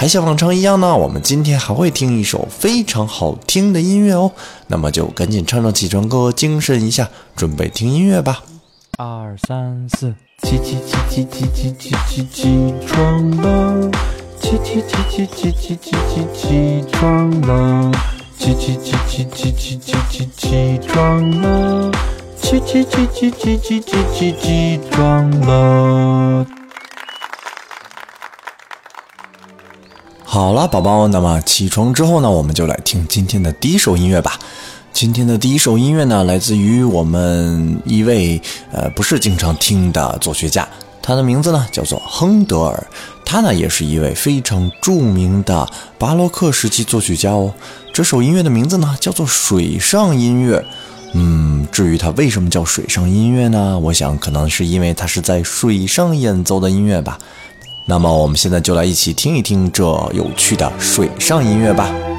还像往常一样呢，我们今天还会听一首非常好听的音乐哦。那么就赶紧唱唱起床歌，精神一下，准备听音乐吧。二三四，起起起起起起起起起床了，起起起起起起起起起床了，起起起起起起起起起床了。起起起起起起起起起床了。好了，宝宝，那么起床之后呢，我们就来听今天的第一首音乐吧。今天的第一首音乐呢，来自于我们一位呃不是经常听的作曲家，他的名字呢叫做亨德尔，他呢也是一位非常著名的巴洛克时期作曲家哦。这首音乐的名字呢叫做水上音乐。嗯，至于它为什么叫水上音乐呢？我想可能是因为它是在水上演奏的音乐吧。那么我们现在就来一起听一听这有趣的水上音乐吧。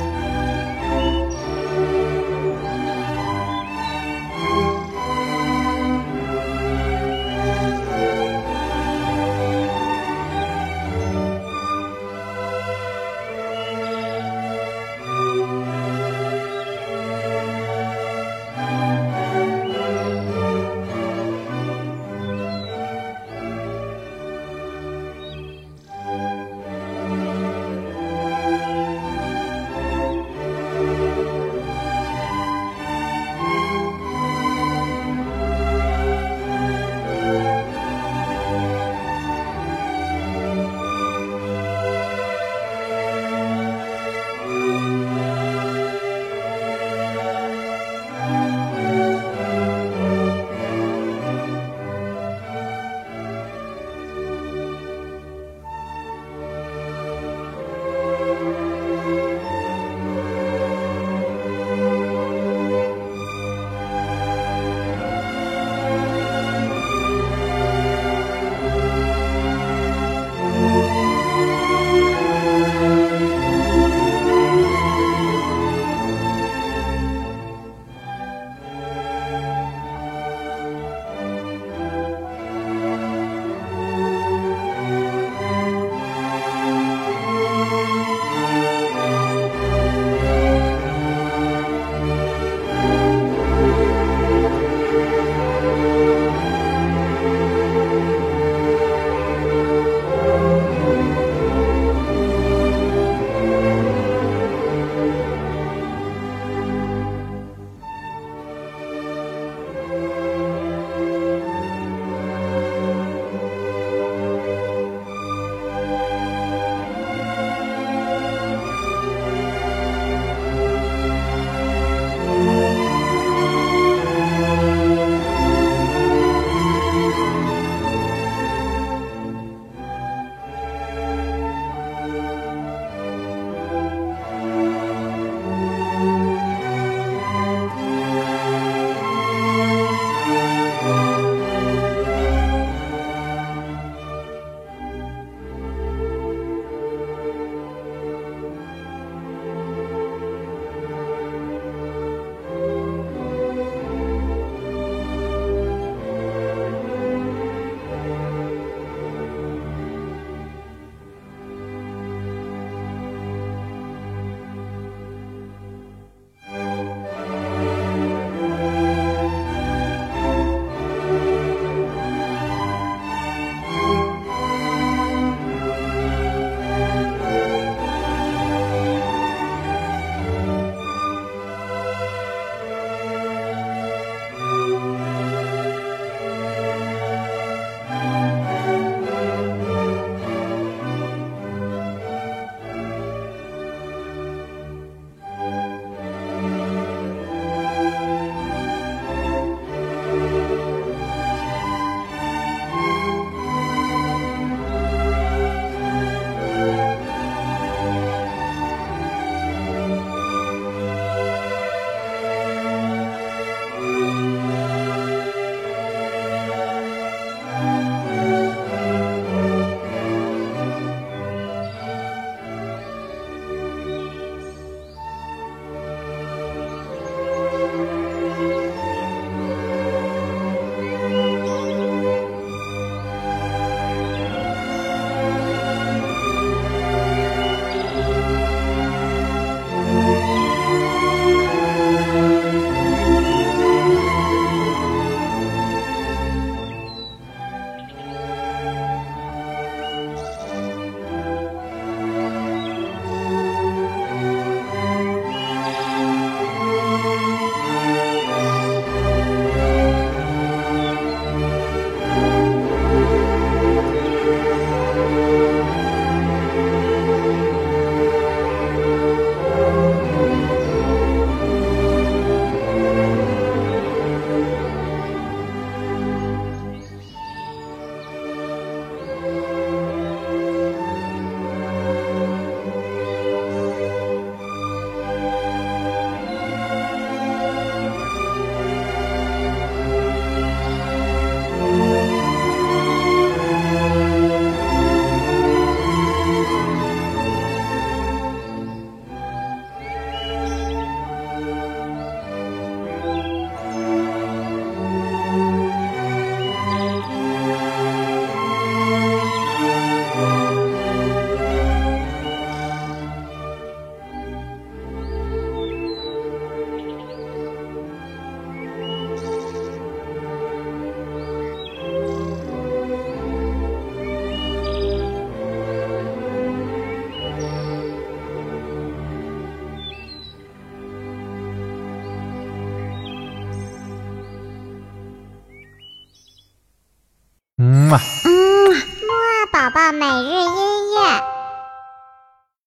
每日